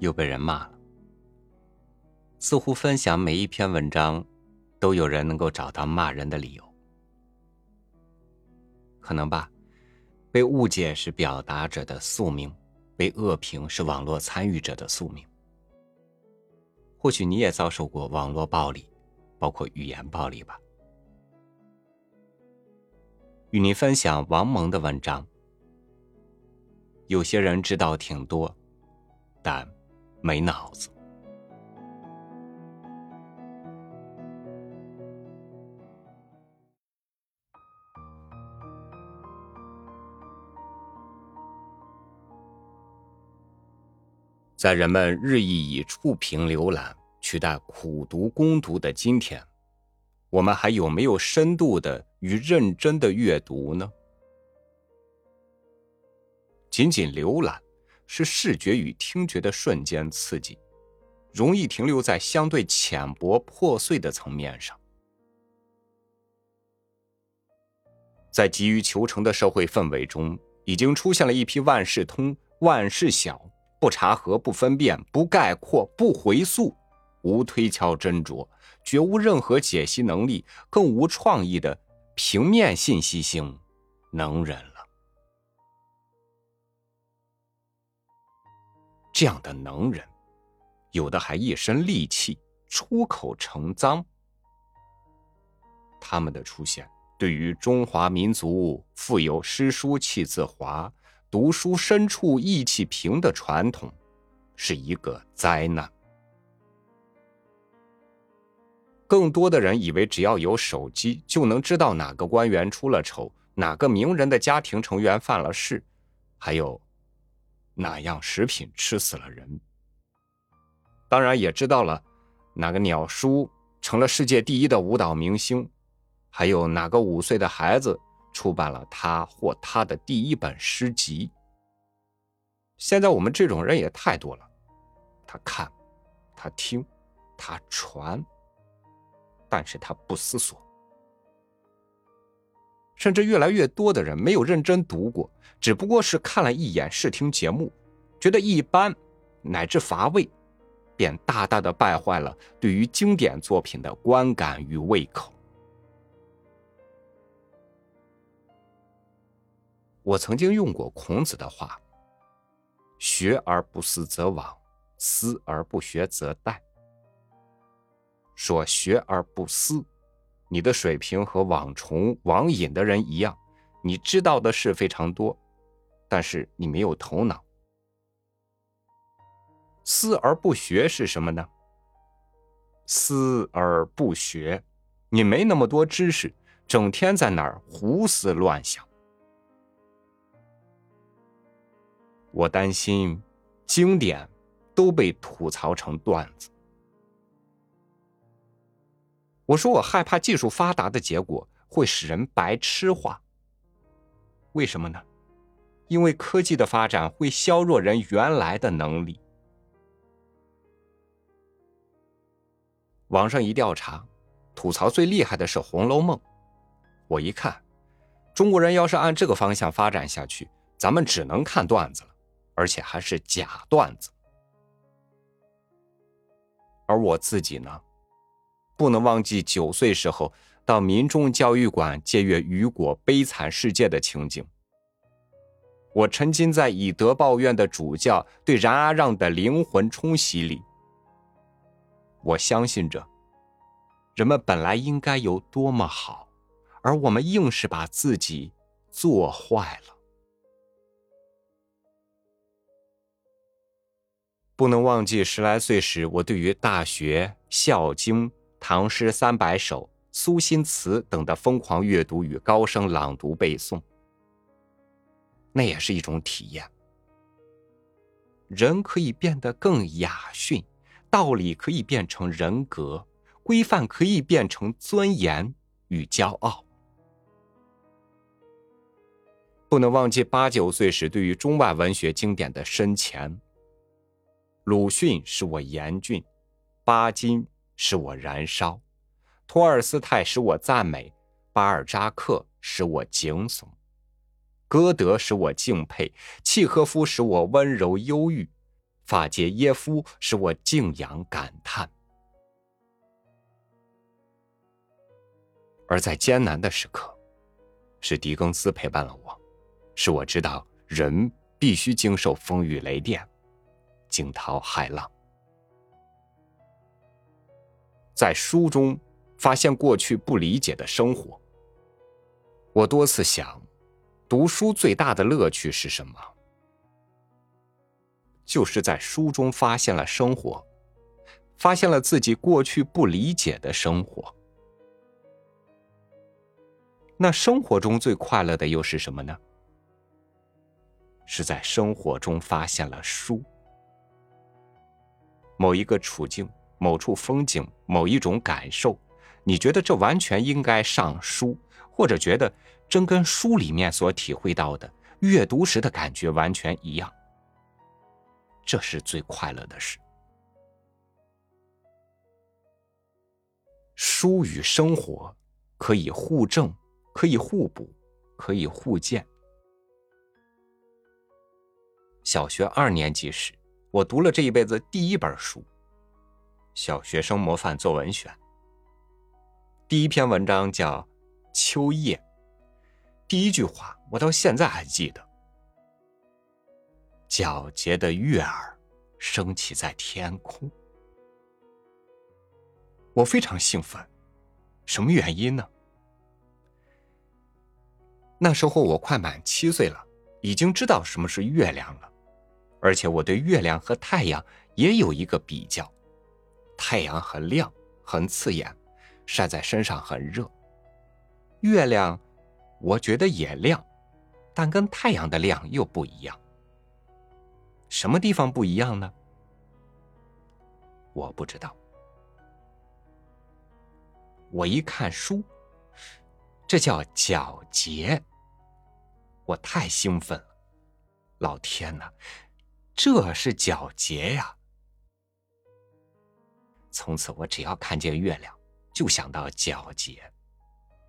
又被人骂了。似乎分享每一篇文章，都有人能够找到骂人的理由。可能吧，被误解是表达者的宿命，被恶评是网络参与者的宿命。或许你也遭受过网络暴力，包括语言暴力吧。与您分享王蒙的文章。有些人知道挺多，但没脑子。在人们日益以触屏浏览取代苦读攻读的今天，我们还有没有深度的与认真的阅读呢？仅仅浏览是视觉与听觉的瞬间刺激，容易停留在相对浅薄破碎的层面上。在急于求成的社会氛围中，已经出现了一批万事通、万事晓、不查核、不分辨、不概括、不回溯、无推敲斟酌、绝无任何解析能力、更无创意的平面信息性能人了。这样的能人，有的还一身戾气，出口成脏。他们的出现，对于中华民族富有诗书气自华、读书深处意气平的传统，是一个灾难。更多的人以为，只要有手机，就能知道哪个官员出了丑，哪个名人的家庭成员犯了事，还有。哪样食品吃死了人？当然也知道了，哪个鸟叔成了世界第一的舞蹈明星，还有哪个五岁的孩子出版了他或他的第一本诗集。现在我们这种人也太多了，他看，他听，他传，但是他不思索。甚至越来越多的人没有认真读过，只不过是看了一眼视听节目，觉得一般乃至乏味，便大大的败坏了对于经典作品的观感与胃口。我曾经用过孔子的话：“学而不思则罔，思而不学则殆。”说学而不思。你的水平和网虫、网瘾的人一样，你知道的事非常多，但是你没有头脑。思而不学是什么呢？思而不学，你没那么多知识，整天在那儿胡思乱想。我担心，经典都被吐槽成段子。我说我害怕技术发达的结果会使人白痴化。为什么呢？因为科技的发展会削弱人原来的能力。网上一调查，吐槽最厉害的是《红楼梦》。我一看，中国人要是按这个方向发展下去，咱们只能看段子了，而且还是假段子。而我自己呢？不能忘记九岁时候到民众教育馆借阅雨果《悲惨世界》的情景。我沉浸在以德报怨的主教对冉阿让的灵魂冲洗里。我相信着，人们本来应该有多么好，而我们硬是把自己做坏了。不能忘记十来岁时我对于《大学》《孝经》。唐诗三百首、苏辛词等的疯狂阅读与高声朗读背诵，那也是一种体验。人可以变得更雅驯，道理可以变成人格，规范可以变成尊严与骄傲。不能忘记八九岁时对于中外文学经典的深浅。鲁迅使我严峻，巴金。使我燃烧，托尔斯泰使我赞美，巴尔扎克使我惊悚，歌德使我敬佩，契诃夫使我温柔忧郁，法杰耶夫使我敬仰感叹。而在艰难的时刻，是狄更斯陪伴了我，使我知道人必须经受风雨雷电，惊涛骇浪。在书中发现过去不理解的生活，我多次想，读书最大的乐趣是什么？就是在书中发现了生活，发现了自己过去不理解的生活。那生活中最快乐的又是什么呢？是在生活中发现了书，某一个处境、某处风景、某一种感受，你觉得这完全应该上书，或者觉得真跟书里面所体会到的阅读时的感觉完全一样。这是最快乐的事。书与生活可以互证，可以互补，可以互鉴。小学二年级时，我读了这一辈子第一本书《小学生模范作文选》。第一篇文章叫《秋叶》，第一句话我到现在还记得。皎洁的月儿升起在天空，我非常兴奋。什么原因呢？那时候我快满七岁了，已经知道什么是月亮了，而且我对月亮和太阳也有一个比较：太阳很亮，很刺眼，晒在身上很热；月亮，我觉得也亮，但跟太阳的亮又不一样。什么地方不一样呢？我不知道。我一看书，这叫皎洁，我太兴奋了。老天哪，这是皎洁呀！从此我只要看见月亮，就想到皎洁，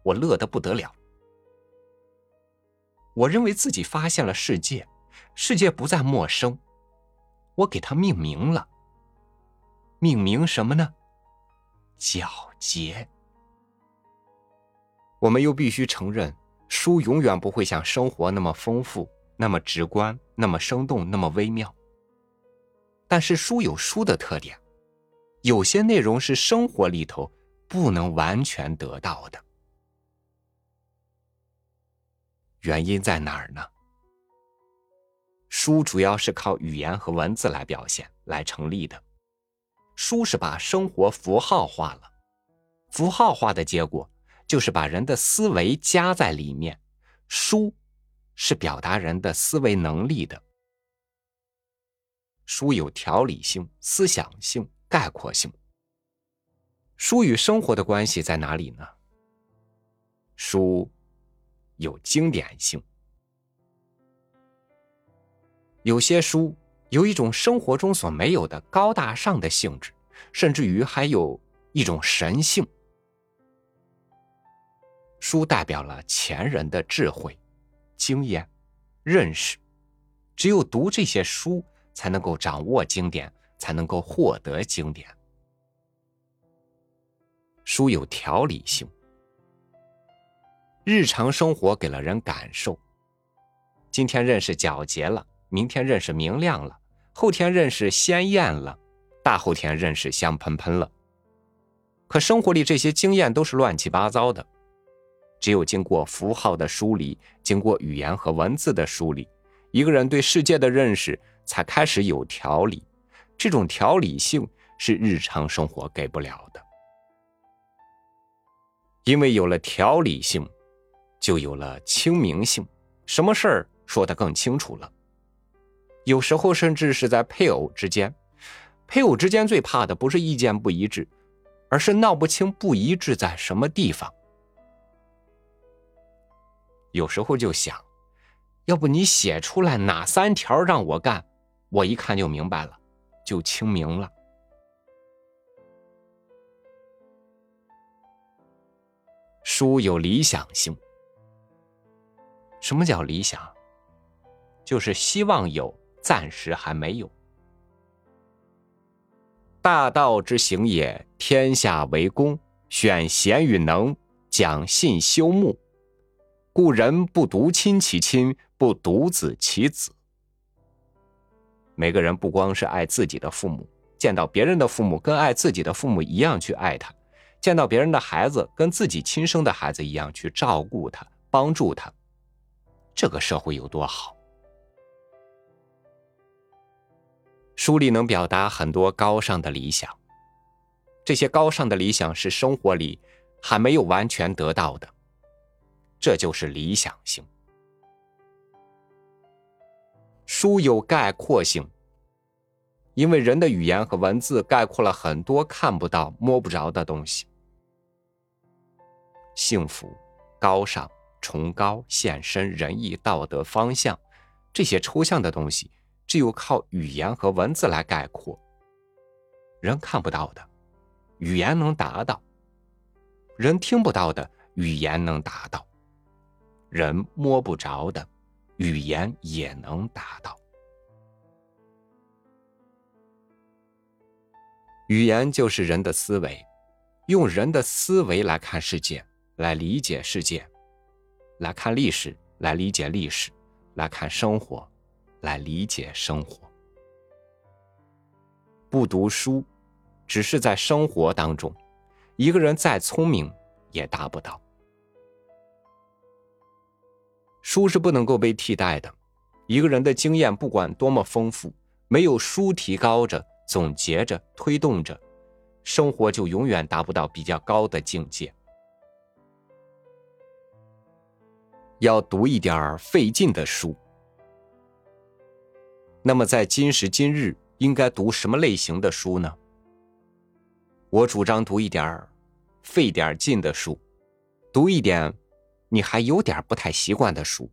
我乐得不得了。我认为自己发现了世界，世界不再陌生。我给它命名了。命名什么呢？皎洁。我们又必须承认，书永远不会像生活那么丰富、那么直观、那么生动、那么微妙。但是书有书的特点，有些内容是生活里头不能完全得到的。原因在哪儿呢？书主要是靠语言和文字来表现、来成立的。书是把生活符号化了，符号化的结果就是把人的思维加在里面。书是表达人的思维能力的。书有条理性、思想性、概括性。书与生活的关系在哪里呢？书有经典性。有些书有一种生活中所没有的高大上的性质，甚至于还有一种神性。书代表了前人的智慧、经验、认识，只有读这些书，才能够掌握经典，才能够获得经典。书有条理性，日常生活给了人感受。今天认识皎洁了。明天认识明亮了，后天认识鲜艳了，大后天认识香喷喷了。可生活里这些经验都是乱七八糟的，只有经过符号的梳理，经过语言和文字的梳理，一个人对世界的认识才开始有条理。这种条理性是日常生活给不了的，因为有了条理性，就有了清明性，什么事儿说得更清楚了。有时候甚至是在配偶之间，配偶之间最怕的不是意见不一致，而是闹不清不一致在什么地方。有时候就想，要不你写出来哪三条让我干，我一看就明白了，就清明了。书有理想性，什么叫理想？就是希望有。暂时还没有，大道之行也，天下为公，选贤与能，讲信修睦。故人不独亲其亲，不独子其子。每个人不光是爱自己的父母，见到别人的父母跟爱自己的父母一样去爱他；见到别人的孩子跟自己亲生的孩子一样去照顾他、帮助他。这个社会有多好？书里能表达很多高尚的理想，这些高尚的理想是生活里还没有完全得到的。这就是理想性。书有概括性，因为人的语言和文字概括了很多看不到、摸不着的东西。幸福、高尚、崇高、献身、仁义、道德、方向，这些抽象的东西，只有靠语言和文字来概括。人看不到的，语言能达到；人听不到的，语言能达到。人摸不着的，语言也能达到。语言就是人的思维，用人的思维来看世界，来理解世界，来看历史，来理解历史，来看生活，来理解生活。不读书，只是在生活当中，一个人再聪明也达不到。书是不能够被替代的，一个人的经验不管多么丰富，没有书提高着、总结着、推动着，生活就永远达不到比较高的境界。要读一点费劲的书。那么在今时今日，应该读什么类型的书呢？我主张读一点费点劲的书，读一点。你还有点不太习惯的书，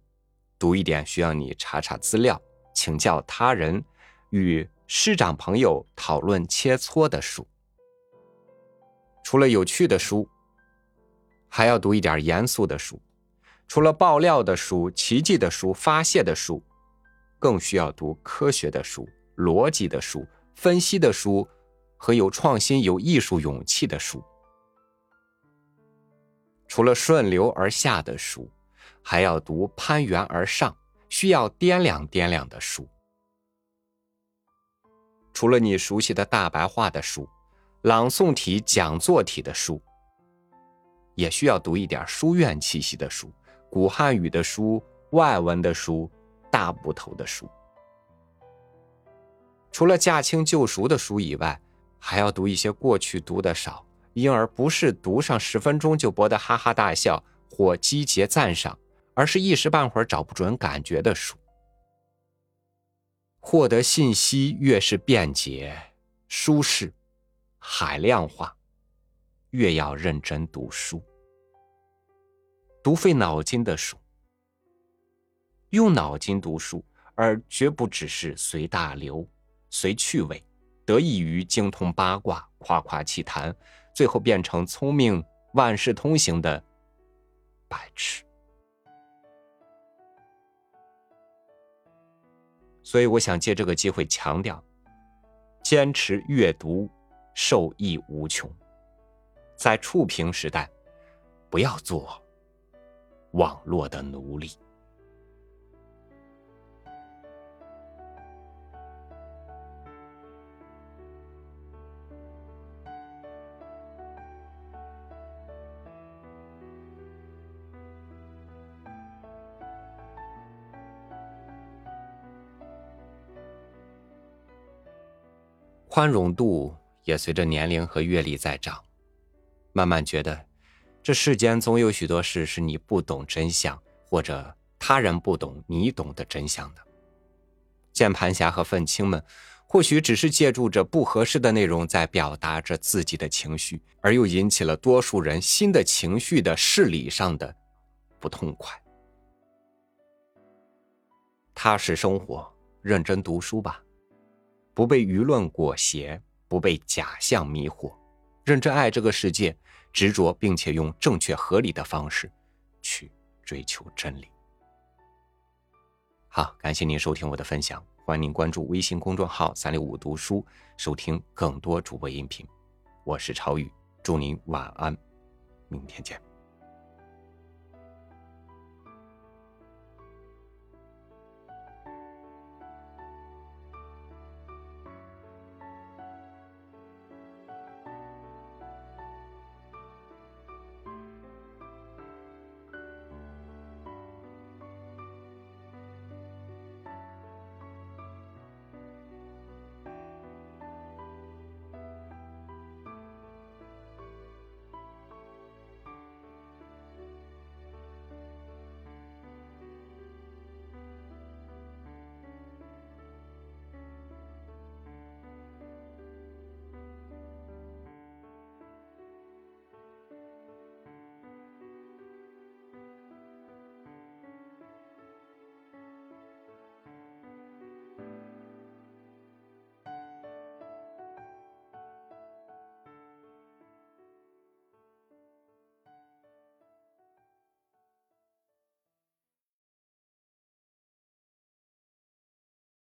读一点需要你查查资料、请教他人、与师长朋友讨论切磋的书。除了有趣的书，还要读一点严肃的书。除了爆料的书、奇迹的书、发泄的书，更需要读科学的书、逻辑的书、分析的书和有创新、有艺术勇气的书。除了顺流而下的书，还要读攀援而上、需要掂量掂量的书。除了你熟悉的大白话的书、朗诵体、讲座体的书，也需要读一点书院气息的书、古汉语的书、外文的书、大部头的书。除了驾轻就熟的书以外，还要读一些过去读的少。因而不是读上十分钟就博得哈哈大笑或击节赞赏，而是一时半会儿找不准感觉的书。获得信息越是便捷、舒适、海量化，越要认真读书。读费脑筋的书，用脑筋读书，而绝不只是随大流、随趣味，得益于精通八卦、夸夸其谈。最后变成聪明、万事通行的白痴。所以，我想借这个机会强调：坚持阅读，受益无穷。在触屏时代，不要做网络的奴隶。宽容度也随着年龄和阅历在长，慢慢觉得，这世间总有许多事是你不懂真相，或者他人不懂你懂的真相的。键盘侠和愤青们，或许只是借助着不合适的内容在表达着自己的情绪，而又引起了多数人新的情绪的事理上的不痛快。踏实生活，认真读书吧。不被舆论裹挟，不被假象迷惑，认真爱这个世界，执着并且用正确合理的方式去追求真理。好，感谢您收听我的分享，欢迎您关注微信公众号“三六五读书”，收听更多主播音频。我是超宇，祝您晚安，明天见。